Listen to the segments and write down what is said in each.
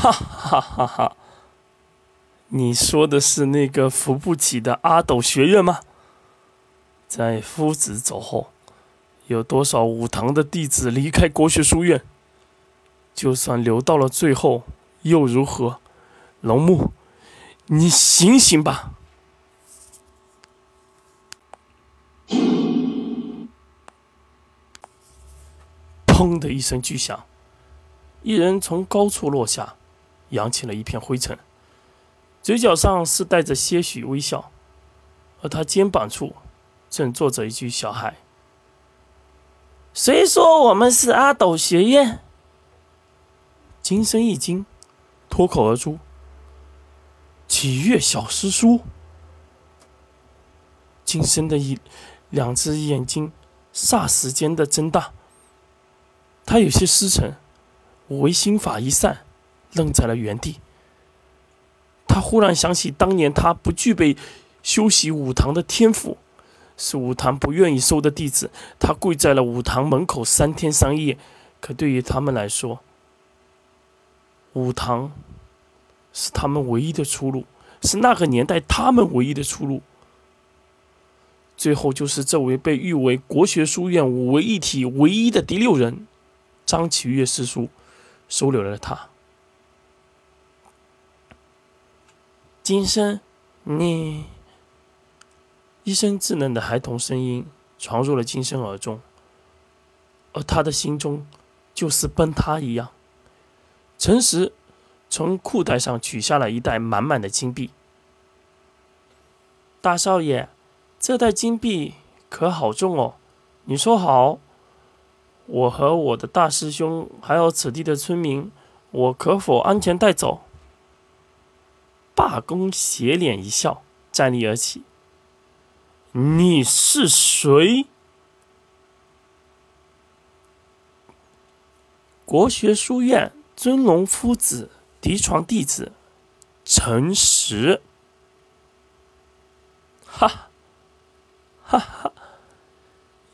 哈哈哈哈！你说的是那个扶不起的阿斗学院吗？在夫子走后，有多少武堂的弟子离开国学书院？就算留到了最后，又如何？龙木，你醒醒吧！砰的一声巨响，一人从高处落下，扬起了一片灰尘，嘴角上是带着些许微笑，而他肩膀处正坐着一具小孩。谁说我们是阿斗学院？金身一惊，脱口而出：“启月小师叔。”金身的一两只眼睛霎时间的睁大。他有些失神，唯心法一散，愣在了原地。他忽然想起当年他不具备修习武堂的天赋，是武堂不愿意收的弟子。他跪在了武堂门口三天三夜，可对于他们来说，武堂是他们唯一的出路，是那个年代他们唯一的出路。最后，就是这位被誉为国学书院五位一体唯一的第六人。张启月师叔收留了他。金生，你一声稚嫩的孩童声音传入了金生耳中，而他的心中就似崩塌一样。陈实从裤带上取下了一袋满满的金币。大少爷，这袋金币可好重哦？你说好。我和我的大师兄，还有此地的村民，我可否安全带走？罢工斜脸一笑，站立而起。你是谁？国学书院尊龙夫子嫡传弟子陈实。哈，哈哈，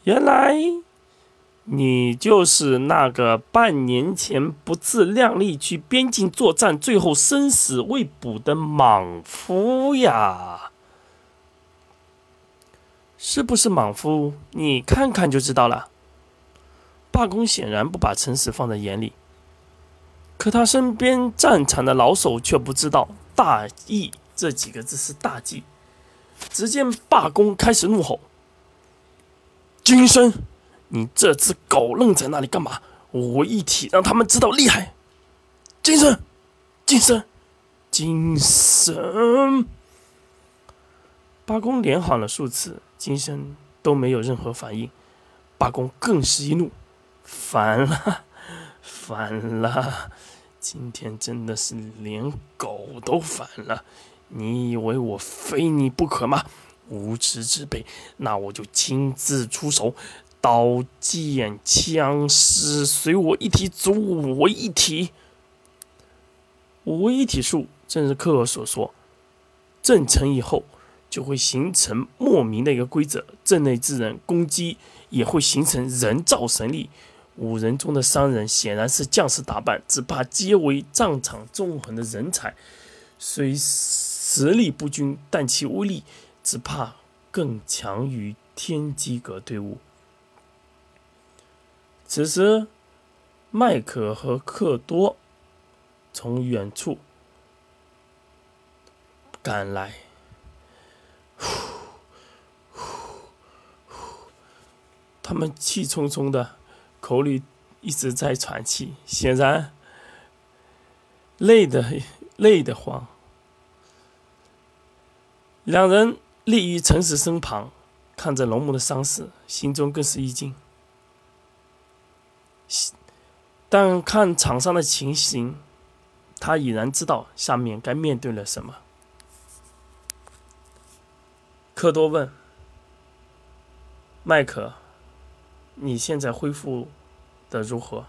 原来。你就是那个半年前不自量力去边境作战，最后生死未卜的莽夫呀？是不是莽夫？你看看就知道了。罢工显然不把陈实放在眼里，可他身边战场的老手却不知道“大义”这几个字是大忌。只见罢工开始怒吼：“金身！”你这只狗愣在那里干嘛？我一体让他们知道厉害！金身，金身，金身！八公连喊了数次，金身都没有任何反应。八公更是一怒：烦了，烦了！今天真的是连狗都烦了！你以为我非你不可吗？无耻之辈！那我就亲自出手！刀剑枪矢随我一体，组五为一体。五为一体术正是克尔所说，阵成以后就会形成莫名的一个规则，阵内之人攻击也会形成人造神力。五人中的三人显然是将士打扮，只怕皆为战场纵横的人才，虽实力不均，但其威力只怕更强于天机阁队伍。此时，麦克和克多从远处赶来，呼呼呼，他们气冲冲的，口里一直在喘气，显然累得累得慌。两人立于陈实身旁，看着龙母的伤势，心中更是一惊。但看场上的情形，他已然知道下面该面对了什么。科多问：“麦克，你现在恢复的如何？”“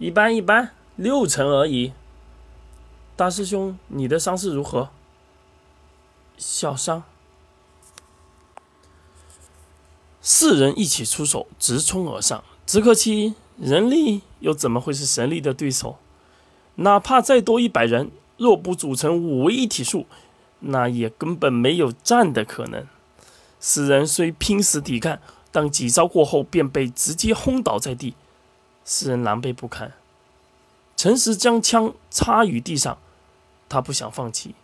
一般一般，六成而已。”“大师兄，你的伤势如何？”“小伤。”四人一起出手，直冲而上。只可惜，人力又怎么会是神力的对手？哪怕再多一百人，若不组成五位一体术，那也根本没有战的可能。四人虽拼死抵抗，但几招过后便被直接轰倒在地，四人狼狈不堪。陈实将枪插于地上，他不想放弃，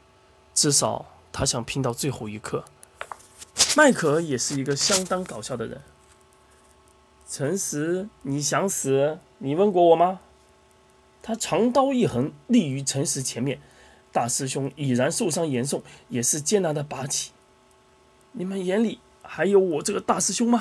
至少他想拼到最后一刻。麦克也是一个相当搞笑的人。陈实，你想死？你问过我吗？他长刀一横，立于陈实前面。大师兄已然受伤严重，也是艰难的拔起。你们眼里还有我这个大师兄吗？